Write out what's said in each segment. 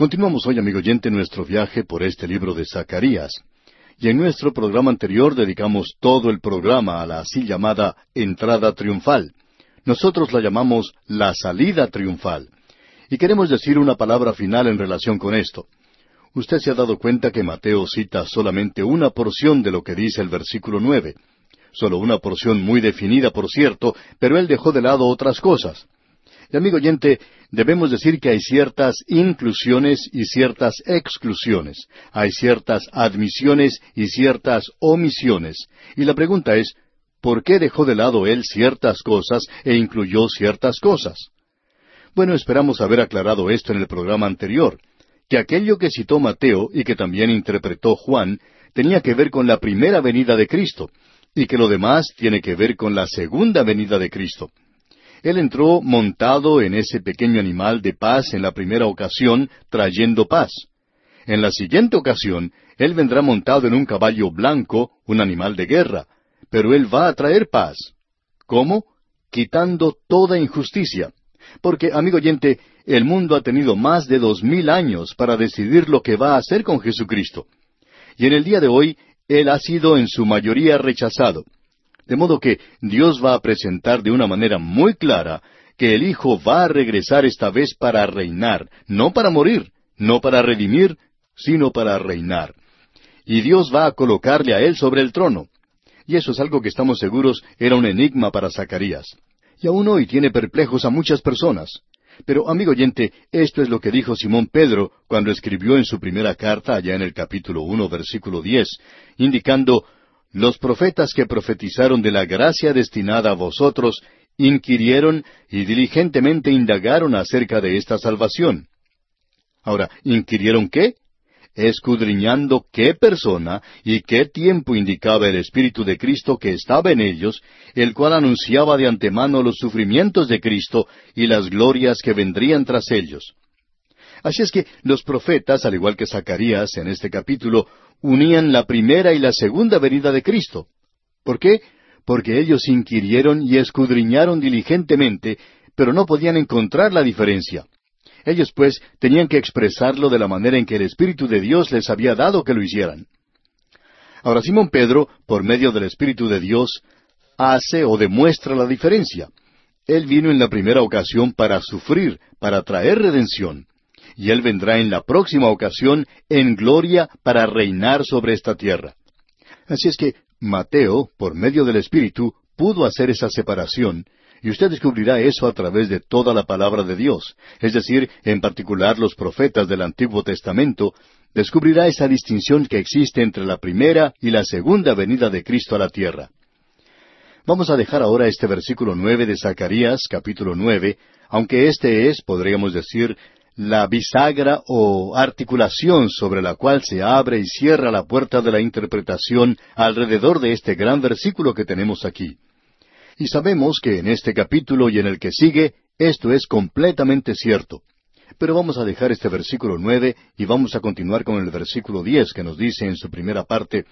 Continuamos hoy, amigo oyente, nuestro viaje por este libro de Zacarías. Y en nuestro programa anterior dedicamos todo el programa a la así llamada entrada triunfal. Nosotros la llamamos la salida triunfal. Y queremos decir una palabra final en relación con esto. Usted se ha dado cuenta que Mateo cita solamente una porción de lo que dice el versículo nueve. Solo una porción muy definida, por cierto, pero él dejó de lado otras cosas. Y amigo oyente, debemos decir que hay ciertas inclusiones y ciertas exclusiones. Hay ciertas admisiones y ciertas omisiones. Y la pregunta es, ¿por qué dejó de lado él ciertas cosas e incluyó ciertas cosas? Bueno, esperamos haber aclarado esto en el programa anterior, que aquello que citó Mateo y que también interpretó Juan tenía que ver con la primera venida de Cristo, y que lo demás tiene que ver con la segunda venida de Cristo. Él entró montado en ese pequeño animal de paz en la primera ocasión, trayendo paz. En la siguiente ocasión, Él vendrá montado en un caballo blanco, un animal de guerra, pero Él va a traer paz. ¿Cómo? Quitando toda injusticia. Porque, amigo oyente, el mundo ha tenido más de dos mil años para decidir lo que va a hacer con Jesucristo. Y en el día de hoy, Él ha sido en su mayoría rechazado. De modo que Dios va a presentar de una manera muy clara que el Hijo va a regresar esta vez para reinar, no para morir, no para redimir, sino para reinar. Y Dios va a colocarle a Él sobre el trono. Y eso es algo que estamos seguros era un enigma para Zacarías. Y aún hoy tiene perplejos a muchas personas. Pero, amigo oyente, esto es lo que dijo Simón Pedro cuando escribió en su primera carta, allá en el capítulo uno, versículo diez, indicando los profetas que profetizaron de la gracia destinada a vosotros inquirieron y diligentemente indagaron acerca de esta salvación. Ahora, ¿inquirieron qué? escudriñando qué persona y qué tiempo indicaba el Espíritu de Cristo que estaba en ellos, el cual anunciaba de antemano los sufrimientos de Cristo y las glorias que vendrían tras ellos. Así es que los profetas, al igual que Zacarías en este capítulo, unían la primera y la segunda venida de Cristo. ¿Por qué? Porque ellos inquirieron y escudriñaron diligentemente, pero no podían encontrar la diferencia. Ellos, pues, tenían que expresarlo de la manera en que el Espíritu de Dios les había dado que lo hicieran. Ahora, Simón Pedro, por medio del Espíritu de Dios, hace o demuestra la diferencia. Él vino en la primera ocasión para sufrir, para traer redención y Él vendrá en la próxima ocasión en gloria para reinar sobre esta tierra. Así es que Mateo, por medio del Espíritu, pudo hacer esa separación, y usted descubrirá eso a través de toda la palabra de Dios, es decir, en particular los profetas del Antiguo Testamento, descubrirá esa distinción que existe entre la primera y la segunda venida de Cristo a la tierra. Vamos a dejar ahora este versículo nueve de Zacarías, capítulo nueve, aunque este es, podríamos decir, la bisagra o articulación sobre la cual se abre y cierra la puerta de la interpretación alrededor de este gran versículo que tenemos aquí. Y sabemos que en este capítulo y en el que sigue, esto es completamente cierto. Pero vamos a dejar este versículo nueve y vamos a continuar con el versículo diez que nos dice en su primera parte,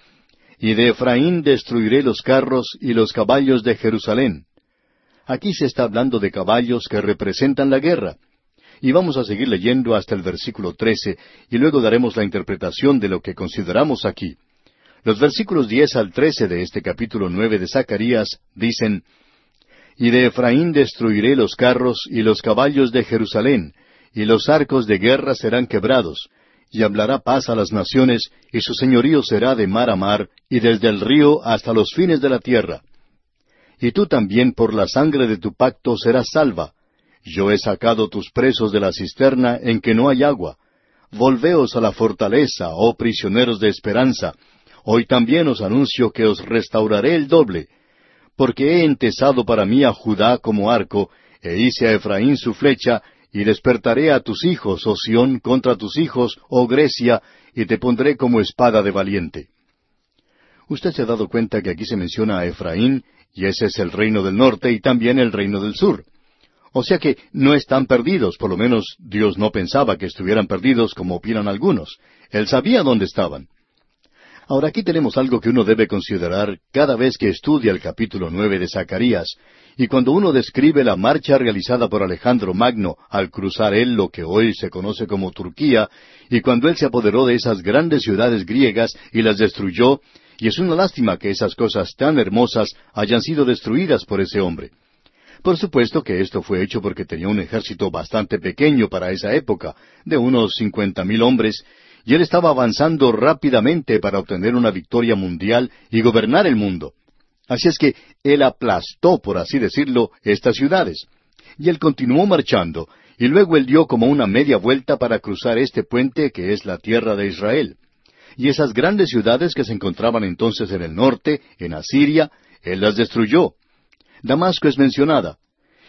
Y de Efraín destruiré los carros y los caballos de Jerusalén. Aquí se está hablando de caballos que representan la guerra, y vamos a seguir leyendo hasta el versículo trece, y luego daremos la interpretación de lo que consideramos aquí. Los versículos diez al trece de este capítulo nueve de Zacarías dicen Y de Efraín destruiré los carros y los caballos de Jerusalén, y los arcos de guerra serán quebrados, y hablará paz a las naciones, y su señorío será de mar a mar, y desde el río hasta los fines de la tierra. Y tú también por la sangre de tu pacto serás salva, yo he sacado tus presos de la cisterna en que no hay agua. Volveos a la fortaleza, oh prisioneros de esperanza. Hoy también os anuncio que os restauraré el doble, porque he entesado para mí a Judá como arco, e hice a Efraín su flecha, y despertaré a tus hijos, oh Sión, contra tus hijos, oh Grecia, y te pondré como espada de valiente. Usted se ha dado cuenta que aquí se menciona a Efraín, y ese es el reino del norte y también el reino del sur. O sea que no están perdidos, por lo menos Dios no pensaba que estuvieran perdidos como opinan algunos. Él sabía dónde estaban. Ahora aquí tenemos algo que uno debe considerar cada vez que estudia el capítulo nueve de Zacarías, Y cuando uno describe la marcha realizada por Alejandro Magno al cruzar él lo que hoy se conoce como Turquía, y cuando él se apoderó de esas grandes ciudades griegas y las destruyó, y es una lástima que esas cosas tan hermosas hayan sido destruidas por ese hombre. Por supuesto que esto fue hecho porque tenía un ejército bastante pequeño para esa época, de unos cincuenta mil hombres, y él estaba avanzando rápidamente para obtener una victoria mundial y gobernar el mundo. Así es que él aplastó, por así decirlo, estas ciudades. Y él continuó marchando, y luego él dio como una media vuelta para cruzar este puente que es la tierra de Israel. Y esas grandes ciudades que se encontraban entonces en el norte, en Asiria, él las destruyó. Damasco es mencionada.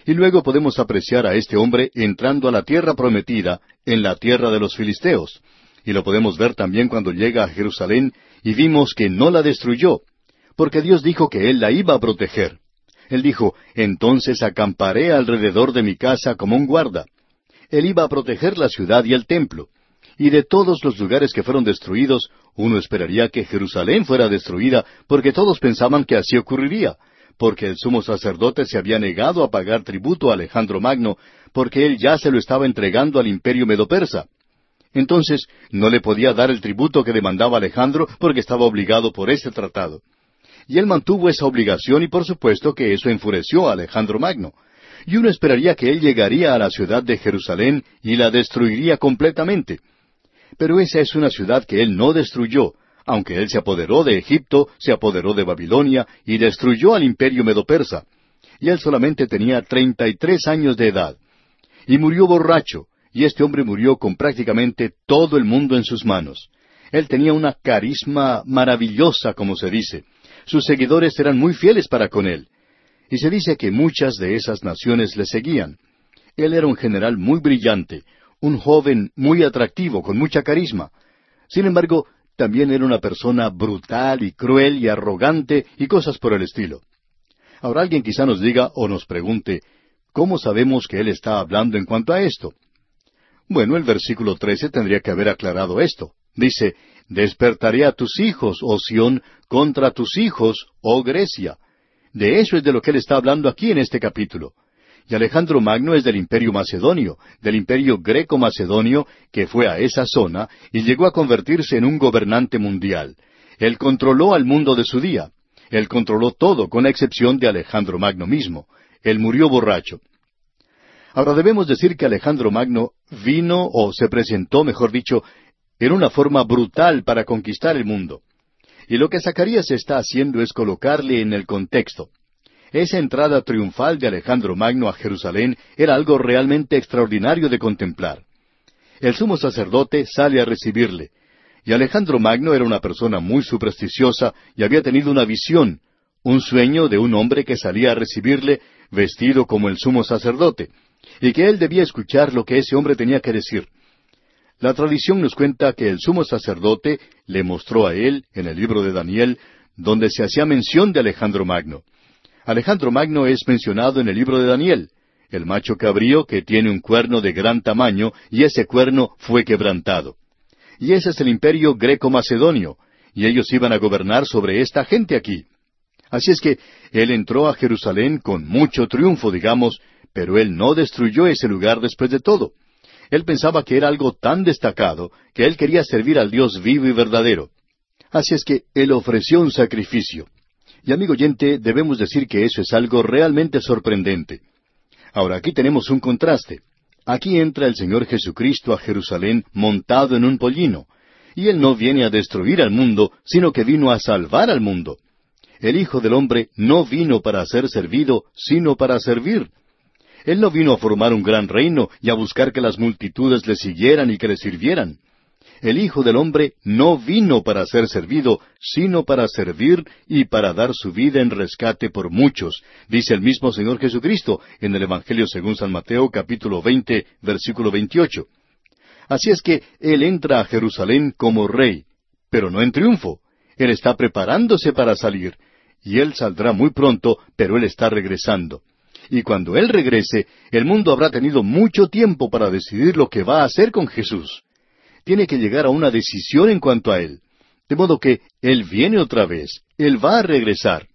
Y luego podemos apreciar a este hombre entrando a la tierra prometida, en la tierra de los filisteos. Y lo podemos ver también cuando llega a Jerusalén y vimos que no la destruyó, porque Dios dijo que Él la iba a proteger. Él dijo, entonces acamparé alrededor de mi casa como un guarda. Él iba a proteger la ciudad y el templo. Y de todos los lugares que fueron destruidos, uno esperaría que Jerusalén fuera destruida, porque todos pensaban que así ocurriría, porque el sumo sacerdote se había negado a pagar tributo a Alejandro Magno, porque él ya se lo estaba entregando al imperio medo-persa. Entonces, no le podía dar el tributo que demandaba Alejandro porque estaba obligado por ese tratado. Y él mantuvo esa obligación y por supuesto que eso enfureció a Alejandro Magno. Y uno esperaría que él llegaría a la ciudad de Jerusalén y la destruiría completamente. Pero esa es una ciudad que él no destruyó, aunque él se apoderó de Egipto, se apoderó de Babilonia y destruyó al imperio medo-persa. Y él solamente tenía treinta y tres años de edad. Y murió borracho, y este hombre murió con prácticamente todo el mundo en sus manos. Él tenía una carisma maravillosa, como se dice, sus seguidores eran muy fieles para con él. Y se dice que muchas de esas naciones le seguían. Él era un general muy brillante, un joven muy atractivo, con mucha carisma. Sin embargo, también era una persona brutal y cruel y arrogante y cosas por el estilo. Ahora alguien quizá nos diga o nos pregunte, ¿cómo sabemos que él está hablando en cuanto a esto? Bueno, el versículo 13 tendría que haber aclarado esto. Dice, Despertaré a tus hijos, oh Sión, contra tus hijos, oh Grecia. De eso es de lo que él está hablando aquí en este capítulo. Y Alejandro Magno es del imperio macedonio, del imperio greco-macedonio, que fue a esa zona y llegó a convertirse en un gobernante mundial. Él controló al mundo de su día. Él controló todo, con la excepción de Alejandro Magno mismo. Él murió borracho. Ahora debemos decir que Alejandro Magno vino, o se presentó, mejor dicho, era una forma brutal para conquistar el mundo. Y lo que Zacarías está haciendo es colocarle en el contexto. Esa entrada triunfal de Alejandro Magno a Jerusalén era algo realmente extraordinario de contemplar. El sumo sacerdote sale a recibirle, y Alejandro Magno era una persona muy supersticiosa y había tenido una visión, un sueño de un hombre que salía a recibirle vestido como el sumo sacerdote, y que él debía escuchar lo que ese hombre tenía que decir. La tradición nos cuenta que el sumo sacerdote le mostró a él, en el libro de Daniel, donde se hacía mención de Alejandro Magno. Alejandro Magno es mencionado en el libro de Daniel, el macho cabrío que tiene un cuerno de gran tamaño y ese cuerno fue quebrantado. Y ese es el imperio greco-macedonio, y ellos iban a gobernar sobre esta gente aquí. Así es que él entró a Jerusalén con mucho triunfo, digamos, pero él no destruyó ese lugar después de todo. Él pensaba que era algo tan destacado que él quería servir al Dios vivo y verdadero. Así es que él ofreció un sacrificio. Y amigo oyente, debemos decir que eso es algo realmente sorprendente. Ahora aquí tenemos un contraste. Aquí entra el Señor Jesucristo a Jerusalén montado en un pollino, y Él no viene a destruir al mundo, sino que vino a salvar al mundo. El Hijo del Hombre no vino para ser servido, sino para servir. Él no vino a formar un gran reino y a buscar que las multitudes le siguieran y que le sirvieran. El Hijo del Hombre no vino para ser servido, sino para servir y para dar su vida en rescate por muchos, dice el mismo Señor Jesucristo en el Evangelio según San Mateo capítulo veinte, versículo veintiocho. Así es que Él entra a Jerusalén como rey, pero no en triunfo. Él está preparándose para salir, y Él saldrá muy pronto, pero Él está regresando y cuando Él regrese, el mundo habrá tenido mucho tiempo para decidir lo que va a hacer con Jesús. Tiene que llegar a una decisión en cuanto a Él. De modo que Él viene otra vez, Él va a regresar.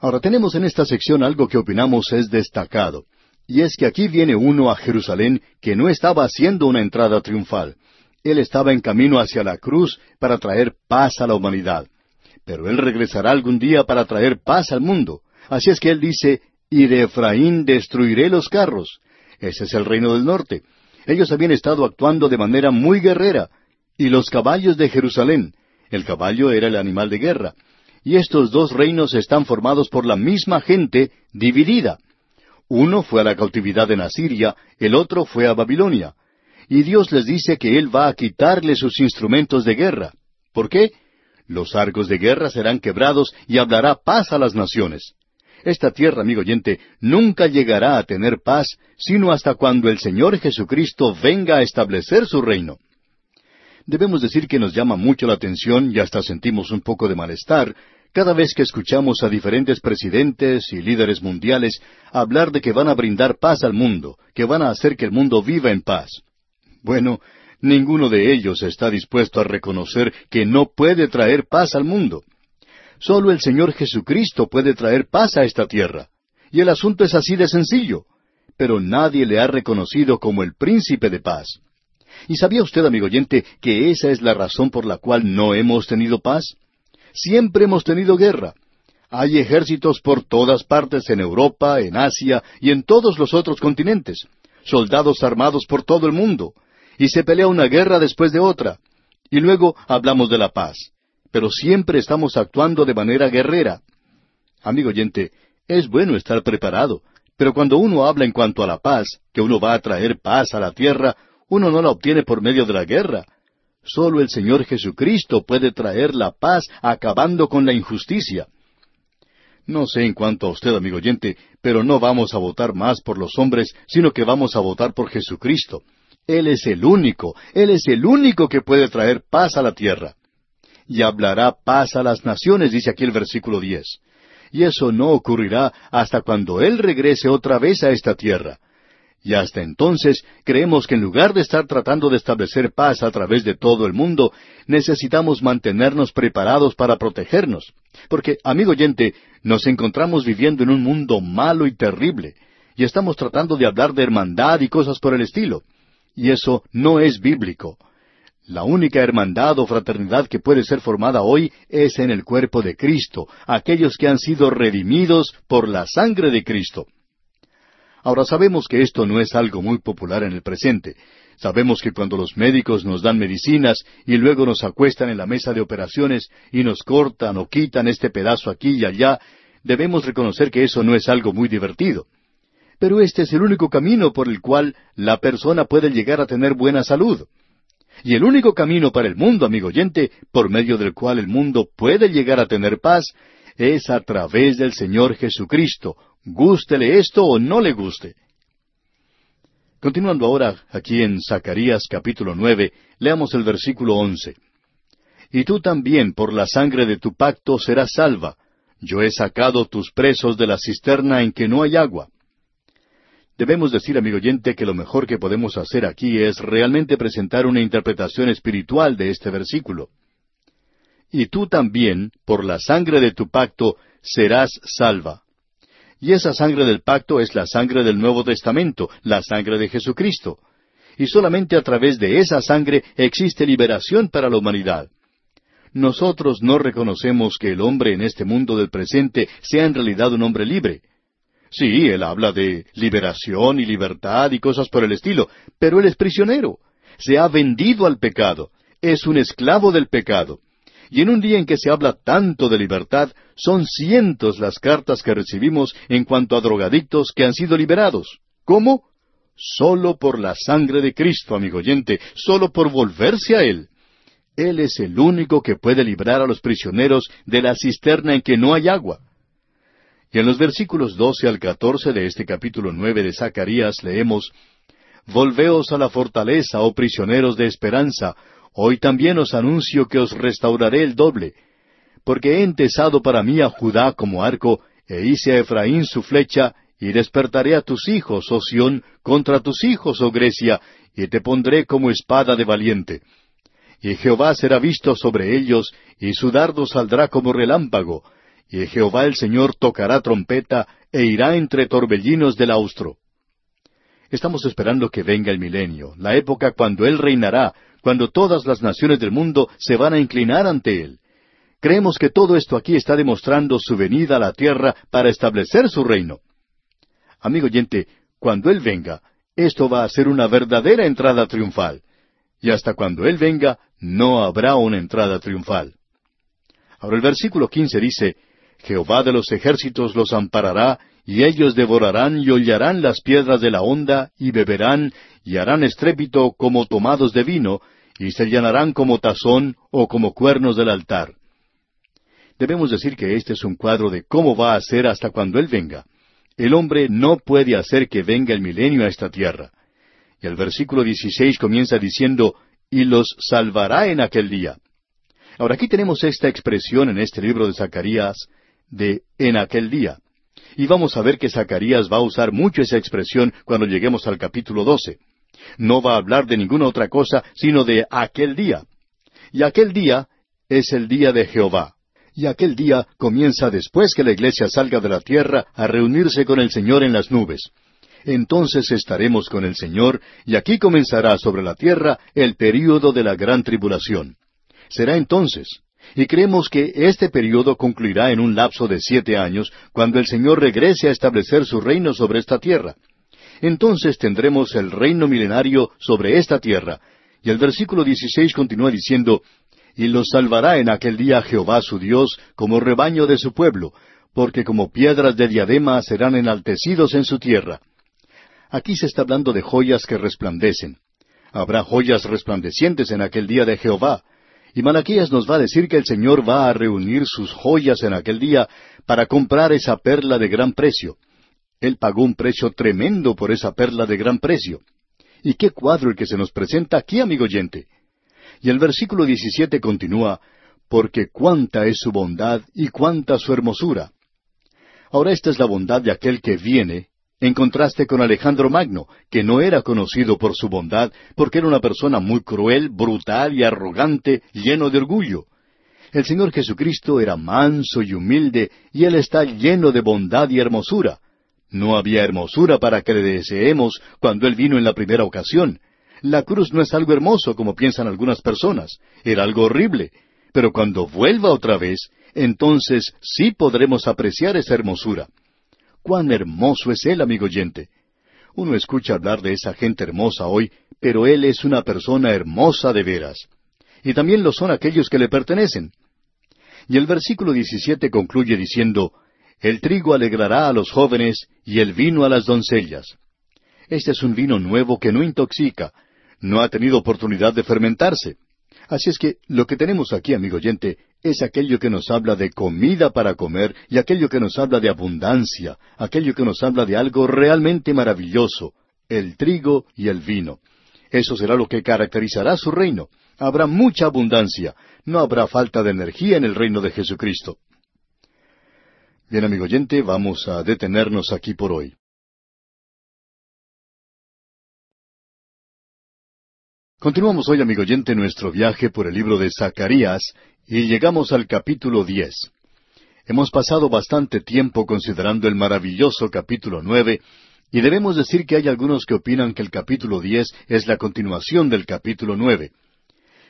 Ahora tenemos en esta sección algo que opinamos es destacado, y es que aquí viene uno a Jerusalén que no estaba haciendo una entrada triunfal. Él estaba en camino hacia la cruz para traer paz a la humanidad. Pero Él regresará algún día para traer paz al mundo. Así es que Él dice, y de Efraín destruiré los carros. Ese es el reino del norte. Ellos habían estado actuando de manera muy guerrera. Y los caballos de Jerusalén. El caballo era el animal de guerra. Y estos dos reinos están formados por la misma gente dividida. Uno fue a la cautividad en Asiria, el otro fue a Babilonia y Dios les dice que Él va a quitarle sus instrumentos de guerra. ¿Por qué? Los arcos de guerra serán quebrados y hablará paz a las naciones. Esta tierra, amigo oyente, nunca llegará a tener paz, sino hasta cuando el Señor Jesucristo venga a establecer su reino. Debemos decir que nos llama mucho la atención y hasta sentimos un poco de malestar cada vez que escuchamos a diferentes presidentes y líderes mundiales hablar de que van a brindar paz al mundo, que van a hacer que el mundo viva en paz. Bueno, ninguno de ellos está dispuesto a reconocer que no puede traer paz al mundo. Solo el Señor Jesucristo puede traer paz a esta tierra. Y el asunto es así de sencillo. Pero nadie le ha reconocido como el príncipe de paz. ¿Y sabía usted, amigo oyente, que esa es la razón por la cual no hemos tenido paz? Siempre hemos tenido guerra. Hay ejércitos por todas partes en Europa, en Asia y en todos los otros continentes. Soldados armados por todo el mundo y se pelea una guerra después de otra. Y luego hablamos de la paz. Pero siempre estamos actuando de manera guerrera. Amigo oyente, es bueno estar preparado, pero cuando uno habla en cuanto a la paz, que uno va a traer paz a la tierra, uno no la obtiene por medio de la guerra. Solo el Señor Jesucristo puede traer la paz acabando con la injusticia. No sé en cuanto a usted, amigo oyente, pero no vamos a votar más por los hombres, sino que vamos a votar por Jesucristo. Él es el único, Él es el único que puede traer paz a la tierra. Y hablará paz a las naciones, dice aquí el versículo diez. Y eso no ocurrirá hasta cuando Él regrese otra vez a esta tierra. Y hasta entonces creemos que en lugar de estar tratando de establecer paz a través de todo el mundo, necesitamos mantenernos preparados para protegernos. Porque, amigo oyente, nos encontramos viviendo en un mundo malo y terrible, y estamos tratando de hablar de hermandad y cosas por el estilo y eso no es bíblico. La única hermandad o fraternidad que puede ser formada hoy es en el cuerpo de Cristo, aquellos que han sido redimidos por la sangre de Cristo. Ahora sabemos que esto no es algo muy popular en el presente. Sabemos que cuando los médicos nos dan medicinas y luego nos acuestan en la mesa de operaciones y nos cortan o quitan este pedazo aquí y allá, debemos reconocer que eso no es algo muy divertido. Pero este es el único camino por el cual la persona puede llegar a tener buena salud. Y el único camino para el mundo, amigo oyente, por medio del cual el mundo puede llegar a tener paz, es a través del Señor Jesucristo, gústele esto o no le guste. Continuando ahora aquí en Zacarías capítulo nueve, leamos el versículo once. Y tú también por la sangre de tu pacto serás salva. Yo he sacado tus presos de la cisterna en que no hay agua. Debemos decir, amigo oyente, que lo mejor que podemos hacer aquí es realmente presentar una interpretación espiritual de este versículo. Y tú también, por la sangre de tu pacto, serás salva. Y esa sangre del pacto es la sangre del Nuevo Testamento, la sangre de Jesucristo. Y solamente a través de esa sangre existe liberación para la humanidad. Nosotros no reconocemos que el hombre en este mundo del presente sea en realidad un hombre libre. Sí, él habla de liberación y libertad y cosas por el estilo, pero él es prisionero. Se ha vendido al pecado. Es un esclavo del pecado. Y en un día en que se habla tanto de libertad, son cientos las cartas que recibimos en cuanto a drogadictos que han sido liberados. ¿Cómo? Solo por la sangre de Cristo, amigo oyente, solo por volverse a Él. Él es el único que puede librar a los prisioneros de la cisterna en que no hay agua. Y en los versículos doce al catorce de este capítulo nueve de Zacarías leemos Volveos a la fortaleza, oh prisioneros de esperanza, hoy también os anuncio que os restauraré el doble, porque he entesado para mí a Judá como arco, e hice a Efraín su flecha, y despertaré a tus hijos, oh Sión, contra tus hijos, oh Grecia, y te pondré como espada de valiente. Y Jehová será visto sobre ellos, y su dardo saldrá como relámpago, y Jehová el Señor tocará trompeta e irá entre torbellinos del austro. Estamos esperando que venga el milenio, la época cuando Él reinará, cuando todas las naciones del mundo se van a inclinar ante Él. Creemos que todo esto aquí está demostrando su venida a la tierra para establecer su reino. Amigo oyente, cuando Él venga, esto va a ser una verdadera entrada triunfal. Y hasta cuando Él venga, no habrá una entrada triunfal. Ahora el versículo quince dice, Jehová de los ejércitos los amparará, y ellos devorarán y hollarán las piedras de la honda, y beberán, y harán estrépito como tomados de vino, y se llenarán como tazón o como cuernos del altar. Debemos decir que este es un cuadro de cómo va a ser hasta cuando Él venga. El hombre no puede hacer que venga el milenio a esta tierra. Y el versículo 16 comienza diciendo, y los salvará en aquel día. Ahora aquí tenemos esta expresión en este libro de Zacarías de en aquel día. Y vamos a ver que Zacarías va a usar mucho esa expresión cuando lleguemos al capítulo 12. No va a hablar de ninguna otra cosa sino de aquel día. Y aquel día es el día de Jehová. Y aquel día comienza después que la iglesia salga de la tierra a reunirse con el Señor en las nubes. Entonces estaremos con el Señor y aquí comenzará sobre la tierra el período de la gran tribulación. Será entonces, y creemos que este período concluirá en un lapso de siete años, cuando el Señor regrese a establecer su reino sobre esta tierra. Entonces tendremos el reino milenario sobre esta tierra. Y el versículo 16 continúa diciendo, Y los salvará en aquel día Jehová su Dios como rebaño de su pueblo, porque como piedras de diadema serán enaltecidos en su tierra. Aquí se está hablando de joyas que resplandecen. Habrá joyas resplandecientes en aquel día de Jehová. Y Malaquías nos va a decir que el Señor va a reunir sus joyas en aquel día para comprar esa perla de gran precio. Él pagó un precio tremendo por esa perla de gran precio. ¿Y qué cuadro el que se nos presenta aquí, amigo oyente? Y el versículo 17 continúa, porque cuánta es su bondad y cuánta su hermosura. Ahora esta es la bondad de aquel que viene, en contraste con Alejandro Magno, que no era conocido por su bondad, porque era una persona muy cruel, brutal y arrogante, lleno de orgullo. El Señor Jesucristo era manso y humilde, y Él está lleno de bondad y hermosura. No había hermosura para que le deseemos cuando Él vino en la primera ocasión. La cruz no es algo hermoso como piensan algunas personas, era algo horrible. Pero cuando vuelva otra vez, entonces sí podremos apreciar esa hermosura. Cuán hermoso es Él, amigo oyente. Uno escucha hablar de esa gente hermosa hoy, pero Él es una persona hermosa de veras. Y también lo son aquellos que le pertenecen. Y el versículo 17 concluye diciendo, El trigo alegrará a los jóvenes y el vino a las doncellas. Este es un vino nuevo que no intoxica, no ha tenido oportunidad de fermentarse. Así es que lo que tenemos aquí, amigo oyente, es aquello que nos habla de comida para comer y aquello que nos habla de abundancia, aquello que nos habla de algo realmente maravilloso, el trigo y el vino. Eso será lo que caracterizará su reino. Habrá mucha abundancia, no habrá falta de energía en el reino de Jesucristo. Bien, amigo oyente, vamos a detenernos aquí por hoy. Continuamos hoy, amigo oyente, nuestro viaje por el libro de Zacarías y llegamos al capítulo diez. Hemos pasado bastante tiempo considerando el maravilloso capítulo nueve, y debemos decir que hay algunos que opinan que el capítulo diez es la continuación del capítulo nueve.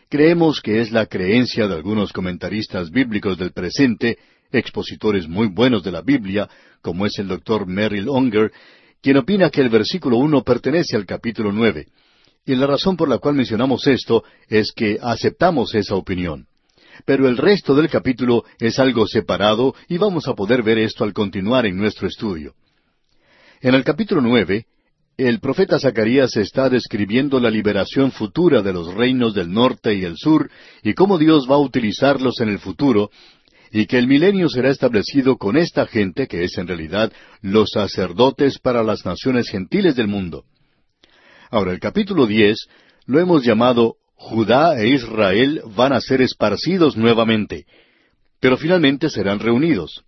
Creemos que es la creencia de algunos comentaristas bíblicos del presente, expositores muy buenos de la Biblia, como es el doctor Merrill Unger, quien opina que el versículo uno pertenece al capítulo nueve. Y la razón por la cual mencionamos esto es que aceptamos esa opinión. Pero el resto del capítulo es algo separado y vamos a poder ver esto al continuar en nuestro estudio. En el capítulo nueve, el profeta Zacarías está describiendo la liberación futura de los reinos del norte y el sur y cómo Dios va a utilizarlos en el futuro y que el milenio será establecido con esta gente que es en realidad los sacerdotes para las naciones gentiles del mundo. Ahora el capítulo diez lo hemos llamado Judá e Israel van a ser esparcidos nuevamente, pero finalmente serán reunidos.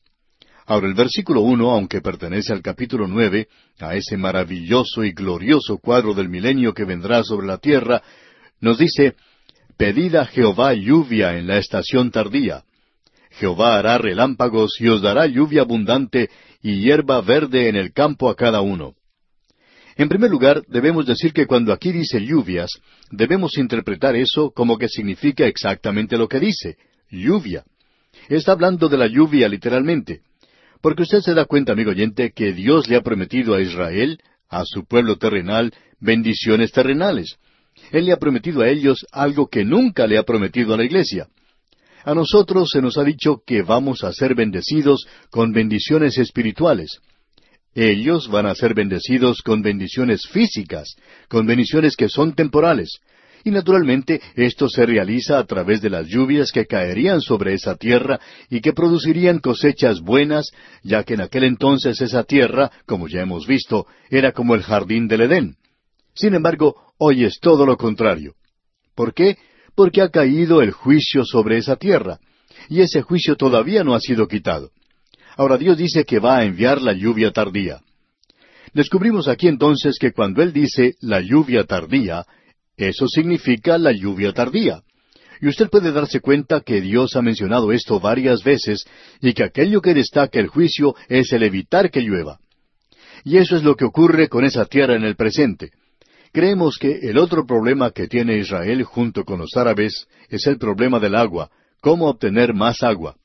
Ahora el versículo uno, aunque pertenece al capítulo nueve, a ese maravilloso y glorioso cuadro del milenio que vendrá sobre la tierra, nos dice Pedid a Jehová lluvia en la estación tardía. Jehová hará relámpagos y os dará lluvia abundante y hierba verde en el campo a cada uno. En primer lugar, debemos decir que cuando aquí dice lluvias, debemos interpretar eso como que significa exactamente lo que dice, lluvia. Está hablando de la lluvia literalmente. Porque usted se da cuenta, amigo oyente, que Dios le ha prometido a Israel, a su pueblo terrenal, bendiciones terrenales. Él le ha prometido a ellos algo que nunca le ha prometido a la iglesia. A nosotros se nos ha dicho que vamos a ser bendecidos con bendiciones espirituales. Ellos van a ser bendecidos con bendiciones físicas, con bendiciones que son temporales. Y naturalmente esto se realiza a través de las lluvias que caerían sobre esa tierra y que producirían cosechas buenas, ya que en aquel entonces esa tierra, como ya hemos visto, era como el jardín del Edén. Sin embargo, hoy es todo lo contrario. ¿Por qué? Porque ha caído el juicio sobre esa tierra, y ese juicio todavía no ha sido quitado. Ahora Dios dice que va a enviar la lluvia tardía. Descubrimos aquí entonces que cuando Él dice la lluvia tardía, eso significa la lluvia tardía. Y usted puede darse cuenta que Dios ha mencionado esto varias veces y que aquello que destaca el juicio es el evitar que llueva. Y eso es lo que ocurre con esa tierra en el presente. Creemos que el otro problema que tiene Israel junto con los árabes es el problema del agua, cómo obtener más agua.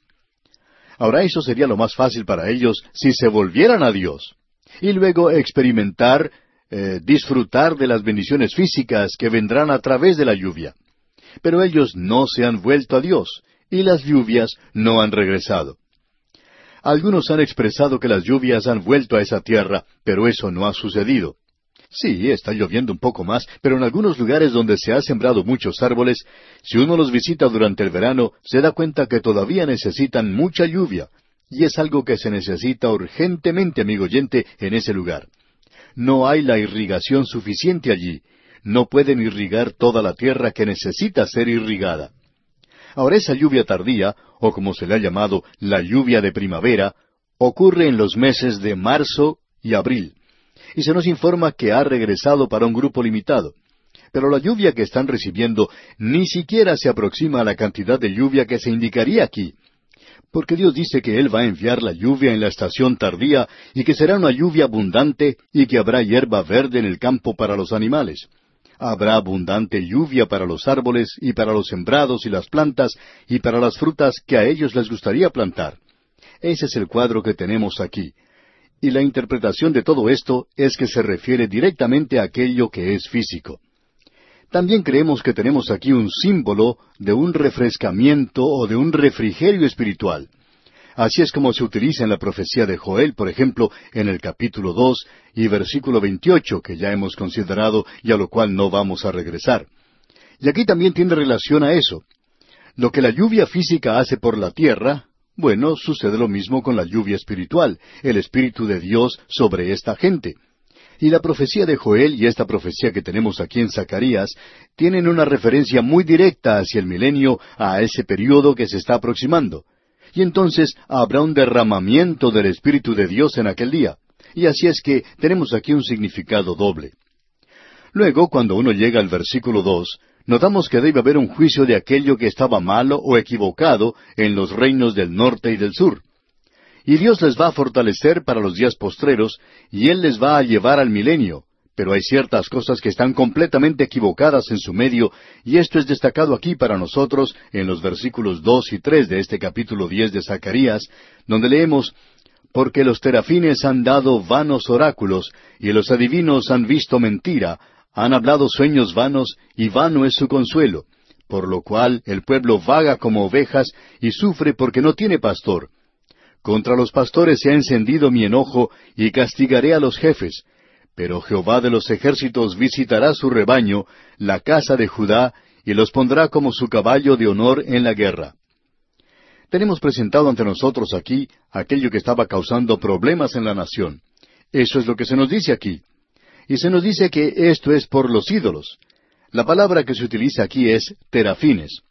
Ahora eso sería lo más fácil para ellos si se volvieran a Dios y luego experimentar, eh, disfrutar de las bendiciones físicas que vendrán a través de la lluvia. Pero ellos no se han vuelto a Dios y las lluvias no han regresado. Algunos han expresado que las lluvias han vuelto a esa tierra, pero eso no ha sucedido. Sí, está lloviendo un poco más, pero en algunos lugares donde se ha sembrado muchos árboles, si uno los visita durante el verano, se da cuenta que todavía necesitan mucha lluvia, y es algo que se necesita urgentemente, amigo oyente, en ese lugar. No hay la irrigación suficiente allí. No pueden irrigar toda la tierra que necesita ser irrigada. Ahora esa lluvia tardía, o como se le ha llamado la lluvia de primavera, ocurre en los meses de marzo y abril y se nos informa que ha regresado para un grupo limitado. Pero la lluvia que están recibiendo ni siquiera se aproxima a la cantidad de lluvia que se indicaría aquí. Porque Dios dice que Él va a enviar la lluvia en la estación tardía y que será una lluvia abundante y que habrá hierba verde en el campo para los animales. Habrá abundante lluvia para los árboles y para los sembrados y las plantas y para las frutas que a ellos les gustaría plantar. Ese es el cuadro que tenemos aquí y la interpretación de todo esto es que se refiere directamente a aquello que es físico. También creemos que tenemos aquí un símbolo de un refrescamiento o de un refrigerio espiritual. Así es como se utiliza en la profecía de Joel, por ejemplo, en el capítulo dos y versículo veintiocho, que ya hemos considerado y a lo cual no vamos a regresar. Y aquí también tiene relación a eso. Lo que la lluvia física hace por la tierra, bueno, sucede lo mismo con la lluvia espiritual, el Espíritu de Dios sobre esta gente. Y la profecía de Joel y esta profecía que tenemos aquí en Zacarías tienen una referencia muy directa hacia el milenio, a ese periodo que se está aproximando. Y entonces habrá un derramamiento del Espíritu de Dios en aquel día. Y así es que tenemos aquí un significado doble. Luego, cuando uno llega al versículo dos, notamos que debe haber un juicio de aquello que estaba malo o equivocado en los reinos del norte y del sur. Y Dios les va a fortalecer para los días postreros, y Él les va a llevar al milenio. Pero hay ciertas cosas que están completamente equivocadas en su medio, y esto es destacado aquí para nosotros en los versículos dos y tres de este capítulo diez de Zacarías, donde leemos Porque los terafines han dado vanos oráculos, y los adivinos han visto mentira, han hablado sueños vanos y vano es su consuelo, por lo cual el pueblo vaga como ovejas y sufre porque no tiene pastor. Contra los pastores se ha encendido mi enojo y castigaré a los jefes, pero Jehová de los ejércitos visitará su rebaño, la casa de Judá, y los pondrá como su caballo de honor en la guerra. Tenemos presentado ante nosotros aquí aquello que estaba causando problemas en la nación. Eso es lo que se nos dice aquí. Y se nos dice que esto es por los ídolos. La palabra que se utiliza aquí es terafines,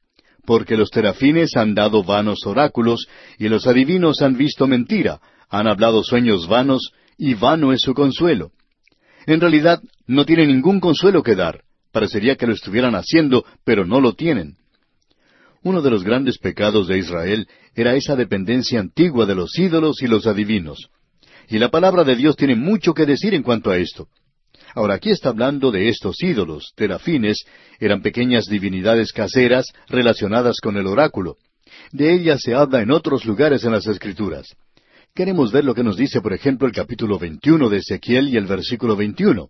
porque los terafines han dado vanos oráculos y los adivinos han visto mentira, han hablado sueños vanos y vano es su consuelo. En realidad no tienen ningún consuelo que dar. Parecería que lo estuvieran haciendo, pero no lo tienen. Uno de los grandes pecados de Israel era esa dependencia antigua de los ídolos y los adivinos. Y la palabra de Dios tiene mucho que decir en cuanto a esto. Ahora aquí está hablando de estos ídolos, terafines, eran pequeñas divinidades caseras relacionadas con el oráculo. De ellas se habla en otros lugares en las Escrituras. Queremos ver lo que nos dice, por ejemplo, el capítulo 21 de Ezequiel y el versículo 21.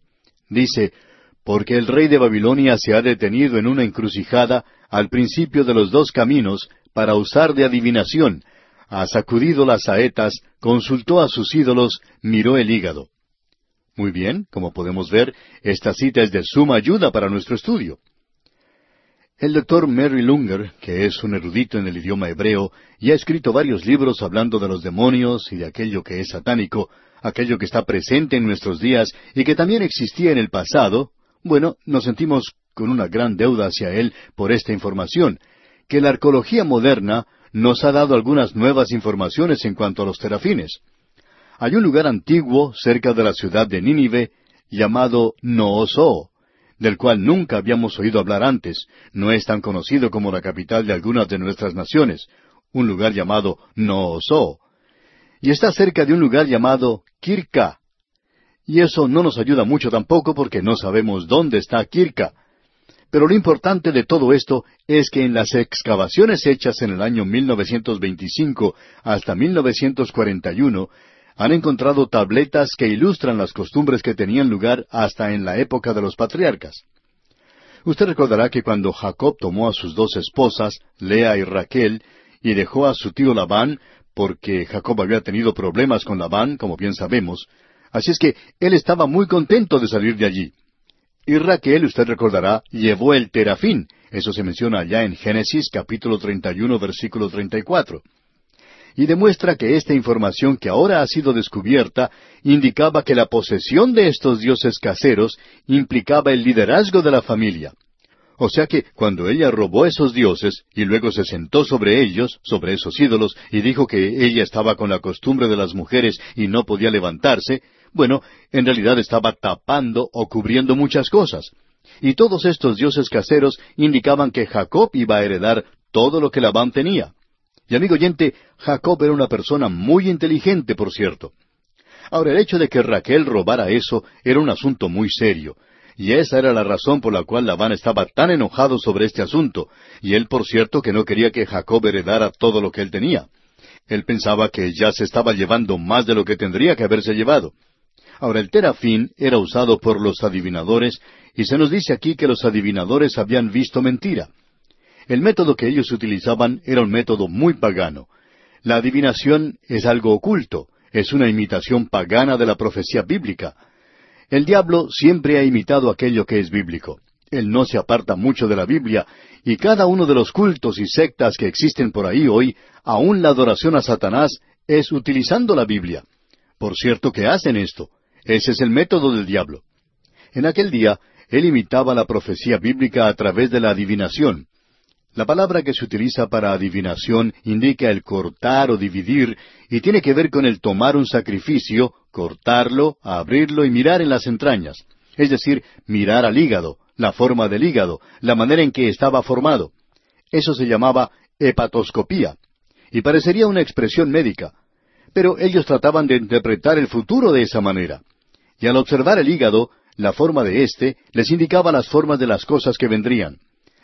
Dice, Porque el rey de Babilonia se ha detenido en una encrucijada al principio de los dos caminos para usar de adivinación, ha sacudido las saetas, consultó a sus ídolos, miró el hígado. Muy bien, como podemos ver, esta cita es de suma ayuda para nuestro estudio. El doctor Mary Lunger, que es un erudito en el idioma hebreo y ha escrito varios libros hablando de los demonios y de aquello que es satánico, aquello que está presente en nuestros días y que también existía en el pasado, bueno, nos sentimos con una gran deuda hacia él por esta información, que la arqueología moderna nos ha dado algunas nuevas informaciones en cuanto a los terafines. Hay un lugar antiguo cerca de la ciudad de Nínive llamado Nooso, del cual nunca habíamos oído hablar antes. No es tan conocido como la capital de algunas de nuestras naciones, un lugar llamado Nooso. Y está cerca de un lugar llamado Kirka. Y eso no nos ayuda mucho tampoco porque no sabemos dónde está Kirka. Pero lo importante de todo esto es que en las excavaciones hechas en el año 1925 hasta 1941 han encontrado tabletas que ilustran las costumbres que tenían lugar hasta en la época de los patriarcas. Usted recordará que cuando Jacob tomó a sus dos esposas, Lea y Raquel, y dejó a su tío Labán, porque Jacob había tenido problemas con Labán, como bien sabemos, así es que él estaba muy contento de salir de allí. Y Raquel, usted recordará, llevó el terafín. Eso se menciona allá en Génesis capítulo 31, versículo 34. Y demuestra que esta información que ahora ha sido descubierta indicaba que la posesión de estos dioses caseros implicaba el liderazgo de la familia. O sea que cuando ella robó esos dioses y luego se sentó sobre ellos, sobre esos ídolos, y dijo que ella estaba con la costumbre de las mujeres y no podía levantarse, bueno, en realidad estaba tapando o cubriendo muchas cosas. Y todos estos dioses caseros indicaban que Jacob iba a heredar todo lo que Labán tenía. Y amigo oyente, Jacob era una persona muy inteligente, por cierto. Ahora, el hecho de que Raquel robara eso era un asunto muy serio, y esa era la razón por la cual Labán estaba tan enojado sobre este asunto, y él, por cierto, que no quería que Jacob heredara todo lo que él tenía. Él pensaba que ya se estaba llevando más de lo que tendría que haberse llevado. Ahora, el terafín era usado por los adivinadores y se nos dice aquí que los adivinadores habían visto mentira. El método que ellos utilizaban era un método muy pagano. La adivinación es algo oculto, es una imitación pagana de la profecía bíblica. El diablo siempre ha imitado aquello que es bíblico. Él no se aparta mucho de la Biblia, y cada uno de los cultos y sectas que existen por ahí hoy, aun la adoración a Satanás, es utilizando la Biblia. Por cierto que hacen esto. Ese es el método del diablo. En aquel día, él imitaba la profecía bíblica a través de la adivinación. La palabra que se utiliza para adivinación indica el cortar o dividir y tiene que ver con el tomar un sacrificio, cortarlo, abrirlo y mirar en las entrañas. Es decir, mirar al hígado, la forma del hígado, la manera en que estaba formado. Eso se llamaba hepatoscopía. Y parecería una expresión médica. Pero ellos trataban de interpretar el futuro de esa manera. Y al observar el hígado, la forma de éste les indicaba las formas de las cosas que vendrían.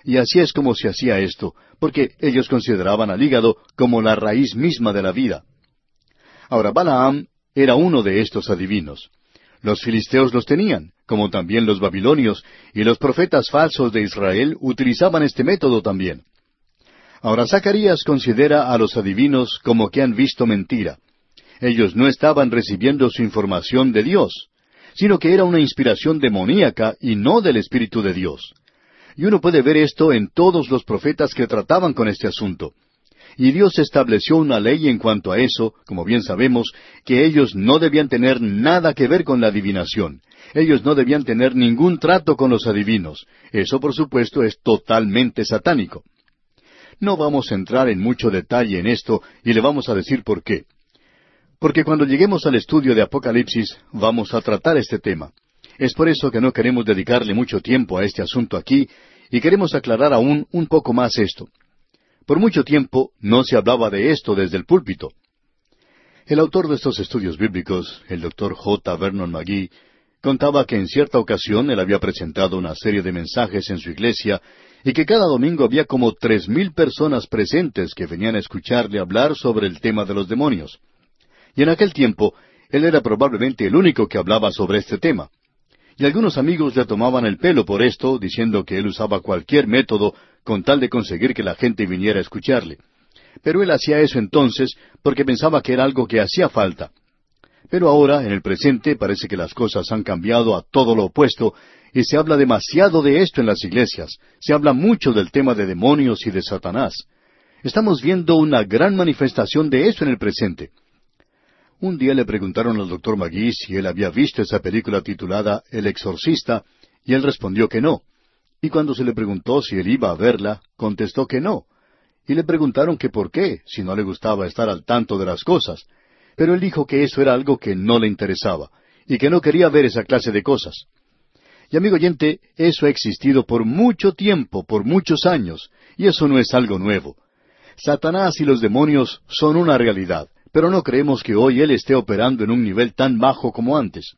Y así es como se hacía esto, porque ellos consideraban al hígado como la raíz misma de la vida. Ahora, Balaam era uno de estos adivinos. Los filisteos los tenían, como también los babilonios, y los profetas falsos de Israel utilizaban este método también. Ahora Zacarías considera a los adivinos como que han visto mentira. Ellos no estaban recibiendo su información de Dios sino que era una inspiración demoníaca y no del Espíritu de Dios. Y uno puede ver esto en todos los profetas que trataban con este asunto. Y Dios estableció una ley en cuanto a eso, como bien sabemos, que ellos no debían tener nada que ver con la adivinación. Ellos no debían tener ningún trato con los adivinos. Eso, por supuesto, es totalmente satánico. No vamos a entrar en mucho detalle en esto y le vamos a decir por qué. Porque cuando lleguemos al estudio de Apocalipsis vamos a tratar este tema. Es por eso que no queremos dedicarle mucho tiempo a este asunto aquí y queremos aclarar aún un poco más esto. Por mucho tiempo no se hablaba de esto desde el púlpito. El autor de estos estudios bíblicos, el doctor J. Vernon McGee, contaba que en cierta ocasión él había presentado una serie de mensajes en su iglesia y que cada domingo había como tres mil personas presentes que venían a escucharle hablar sobre el tema de los demonios. Y en aquel tiempo él era probablemente el único que hablaba sobre este tema. Y algunos amigos le tomaban el pelo por esto, diciendo que él usaba cualquier método con tal de conseguir que la gente viniera a escucharle. Pero él hacía eso entonces porque pensaba que era algo que hacía falta. Pero ahora, en el presente, parece que las cosas han cambiado a todo lo opuesto, y se habla demasiado de esto en las iglesias. Se habla mucho del tema de demonios y de Satanás. Estamos viendo una gran manifestación de eso en el presente. Un día le preguntaron al doctor Magui si él había visto esa película titulada El Exorcista, y él respondió que no. Y cuando se le preguntó si él iba a verla, contestó que no. Y le preguntaron que por qué, si no le gustaba estar al tanto de las cosas. Pero él dijo que eso era algo que no le interesaba, y que no quería ver esa clase de cosas. Y amigo oyente, eso ha existido por mucho tiempo, por muchos años, y eso no es algo nuevo. Satanás y los demonios son una realidad, pero no creemos que hoy Él esté operando en un nivel tan bajo como antes.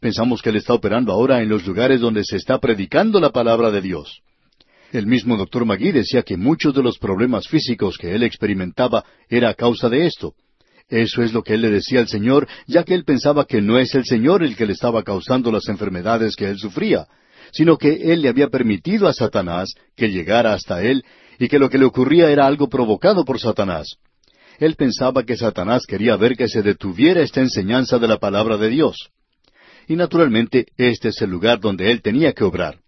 Pensamos que Él está operando ahora en los lugares donde se está predicando la palabra de Dios. El mismo doctor Magui decía que muchos de los problemas físicos que él experimentaba era a causa de esto. Eso es lo que él le decía al Señor, ya que él pensaba que no es el Señor el que le estaba causando las enfermedades que él sufría, sino que él le había permitido a Satanás que llegara hasta él y que lo que le ocurría era algo provocado por Satanás. Él pensaba que Satanás quería ver que se detuviera esta enseñanza de la palabra de Dios. Y naturalmente este es el lugar donde él tenía que obrar.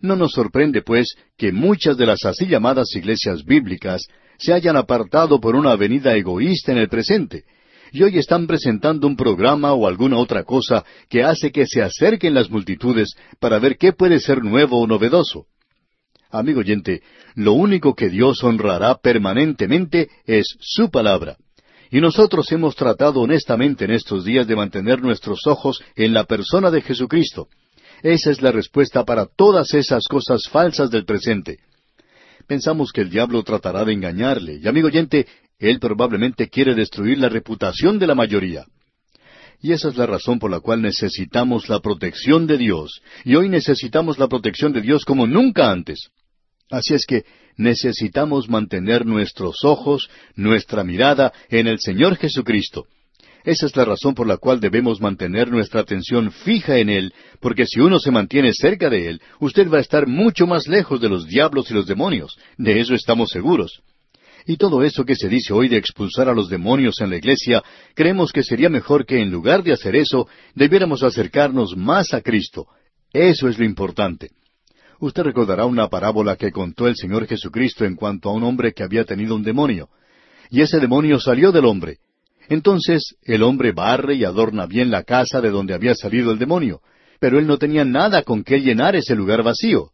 No nos sorprende, pues, que muchas de las así llamadas iglesias bíblicas se hayan apartado por una avenida egoísta en el presente, y hoy están presentando un programa o alguna otra cosa que hace que se acerquen las multitudes para ver qué puede ser nuevo o novedoso. Amigo oyente, lo único que Dios honrará permanentemente es su palabra. Y nosotros hemos tratado honestamente en estos días de mantener nuestros ojos en la persona de Jesucristo. Esa es la respuesta para todas esas cosas falsas del presente. Pensamos que el diablo tratará de engañarle, y amigo oyente, él probablemente quiere destruir la reputación de la mayoría. Y esa es la razón por la cual necesitamos la protección de Dios, y hoy necesitamos la protección de Dios como nunca antes. Así es que necesitamos mantener nuestros ojos, nuestra mirada en el Señor Jesucristo. Esa es la razón por la cual debemos mantener nuestra atención fija en Él, porque si uno se mantiene cerca de Él, usted va a estar mucho más lejos de los diablos y los demonios. De eso estamos seguros. Y todo eso que se dice hoy de expulsar a los demonios en la iglesia, creemos que sería mejor que en lugar de hacer eso, debiéramos acercarnos más a Cristo. Eso es lo importante. Usted recordará una parábola que contó el Señor Jesucristo en cuanto a un hombre que había tenido un demonio. Y ese demonio salió del hombre. Entonces el hombre barre y adorna bien la casa de donde había salido el demonio, pero él no tenía nada con qué llenar ese lugar vacío.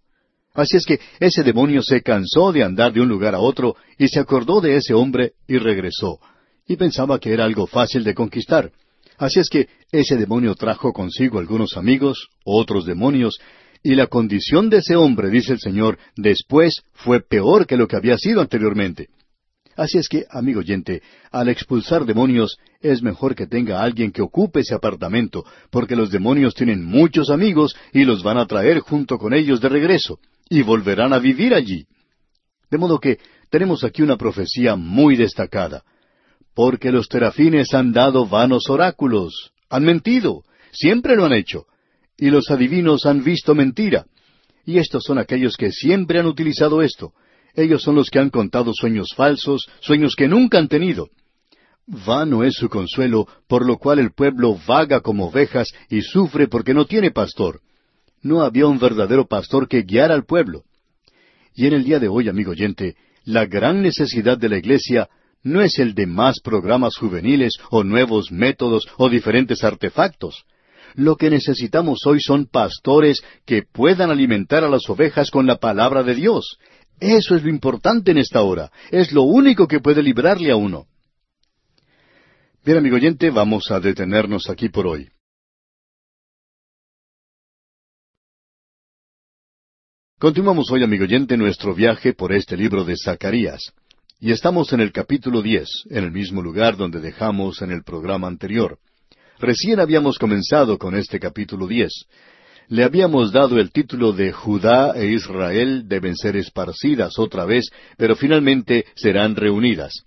Así es que ese demonio se cansó de andar de un lugar a otro y se acordó de ese hombre y regresó, y pensaba que era algo fácil de conquistar. Así es que ese demonio trajo consigo algunos amigos, otros demonios, y la condición de ese hombre, dice el Señor, después fue peor que lo que había sido anteriormente. Así es que, amigo oyente, al expulsar demonios es mejor que tenga alguien que ocupe ese apartamento, porque los demonios tienen muchos amigos y los van a traer junto con ellos de regreso, y volverán a vivir allí. De modo que tenemos aquí una profecía muy destacada, porque los terafines han dado vanos oráculos, han mentido, siempre lo han hecho, y los adivinos han visto mentira. Y estos son aquellos que siempre han utilizado esto. Ellos son los que han contado sueños falsos, sueños que nunca han tenido. Vano es su consuelo, por lo cual el pueblo vaga como ovejas y sufre porque no tiene pastor. No había un verdadero pastor que guiara al pueblo. Y en el día de hoy, amigo oyente, la gran necesidad de la iglesia no es el de más programas juveniles o nuevos métodos o diferentes artefactos. Lo que necesitamos hoy son pastores que puedan alimentar a las ovejas con la palabra de Dios. Eso es lo importante en esta hora. Es lo único que puede librarle a uno. Bien, amigo oyente, vamos a detenernos aquí por hoy. Continuamos hoy, amigo oyente, nuestro viaje por este libro de Zacarías. y estamos en el capítulo diez, en el mismo lugar donde dejamos en el programa anterior. Recién habíamos comenzado con este capítulo diez. Le habíamos dado el título de Judá e Israel deben ser esparcidas otra vez, pero finalmente serán reunidas.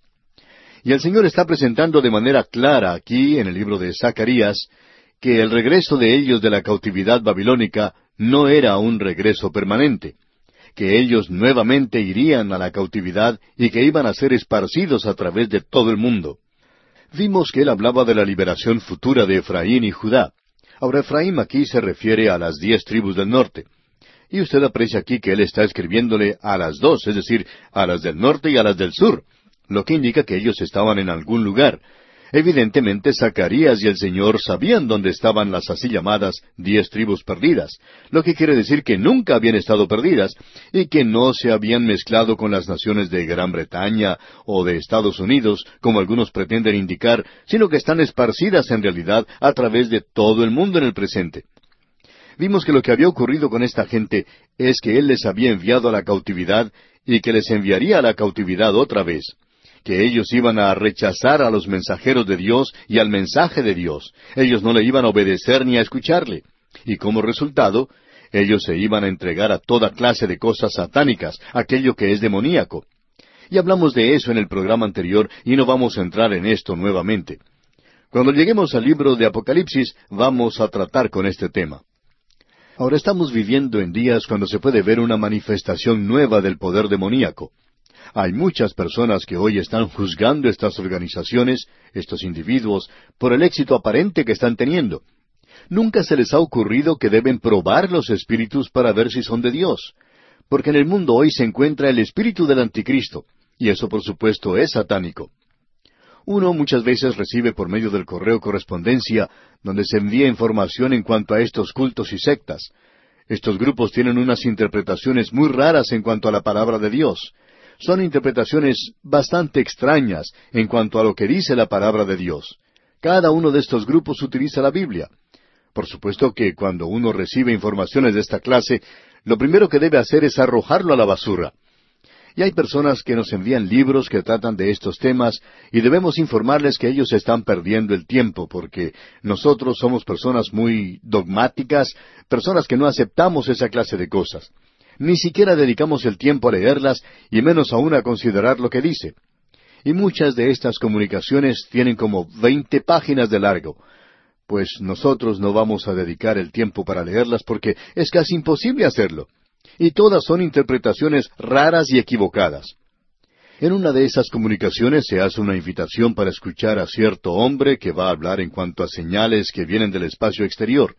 Y el Señor está presentando de manera clara aquí, en el libro de Zacarías, que el regreso de ellos de la cautividad babilónica no era un regreso permanente, que ellos nuevamente irían a la cautividad y que iban a ser esparcidos a través de todo el mundo. Vimos que él hablaba de la liberación futura de Efraín y Judá. Ahora Efraín aquí se refiere a las diez tribus del norte. Y usted aprecia aquí que él está escribiéndole a las dos, es decir, a las del norte y a las del sur, lo que indica que ellos estaban en algún lugar. Evidentemente Zacarías y el Señor sabían dónde estaban las así llamadas diez tribus perdidas, lo que quiere decir que nunca habían estado perdidas y que no se habían mezclado con las naciones de Gran Bretaña o de Estados Unidos, como algunos pretenden indicar, sino que están esparcidas en realidad a través de todo el mundo en el presente. Vimos que lo que había ocurrido con esta gente es que Él les había enviado a la cautividad y que les enviaría a la cautividad otra vez que ellos iban a rechazar a los mensajeros de Dios y al mensaje de Dios. Ellos no le iban a obedecer ni a escucharle. Y como resultado, ellos se iban a entregar a toda clase de cosas satánicas, aquello que es demoníaco. Y hablamos de eso en el programa anterior y no vamos a entrar en esto nuevamente. Cuando lleguemos al libro de Apocalipsis vamos a tratar con este tema. Ahora estamos viviendo en días cuando se puede ver una manifestación nueva del poder demoníaco. Hay muchas personas que hoy están juzgando estas organizaciones, estos individuos, por el éxito aparente que están teniendo. Nunca se les ha ocurrido que deben probar los espíritus para ver si son de Dios, porque en el mundo hoy se encuentra el espíritu del anticristo, y eso por supuesto es satánico. Uno muchas veces recibe por medio del correo correspondencia donde se envía información en cuanto a estos cultos y sectas. Estos grupos tienen unas interpretaciones muy raras en cuanto a la palabra de Dios, son interpretaciones bastante extrañas en cuanto a lo que dice la palabra de Dios. Cada uno de estos grupos utiliza la Biblia. Por supuesto que cuando uno recibe informaciones de esta clase, lo primero que debe hacer es arrojarlo a la basura. Y hay personas que nos envían libros que tratan de estos temas y debemos informarles que ellos están perdiendo el tiempo porque nosotros somos personas muy dogmáticas, personas que no aceptamos esa clase de cosas ni siquiera dedicamos el tiempo a leerlas y menos aún a considerar lo que dice. Y muchas de estas comunicaciones tienen como veinte páginas de largo, pues nosotros no vamos a dedicar el tiempo para leerlas porque es casi imposible hacerlo. Y todas son interpretaciones raras y equivocadas. En una de esas comunicaciones se hace una invitación para escuchar a cierto hombre que va a hablar en cuanto a señales que vienen del espacio exterior.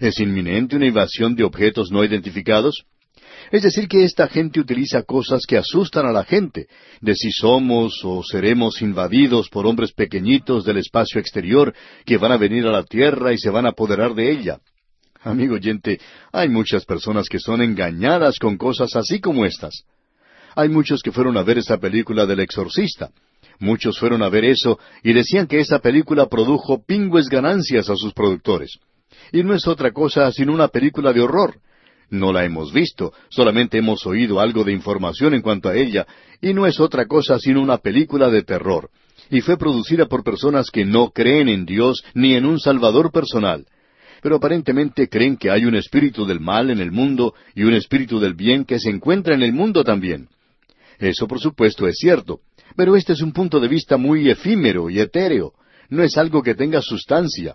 ¿Es inminente una invasión de objetos no identificados? Es decir, que esta gente utiliza cosas que asustan a la gente, de si somos o seremos invadidos por hombres pequeñitos del espacio exterior que van a venir a la tierra y se van a apoderar de ella. Amigo oyente, hay muchas personas que son engañadas con cosas así como estas. Hay muchos que fueron a ver esa película del exorcista. Muchos fueron a ver eso y decían que esa película produjo pingües ganancias a sus productores. Y no es otra cosa sino una película de horror, no la hemos visto, solamente hemos oído algo de información en cuanto a ella, y no es otra cosa sino una película de terror, y fue producida por personas que no creen en Dios ni en un Salvador personal, pero aparentemente creen que hay un espíritu del mal en el mundo y un espíritu del bien que se encuentra en el mundo también. Eso por supuesto es cierto, pero este es un punto de vista muy efímero y etéreo, no es algo que tenga sustancia.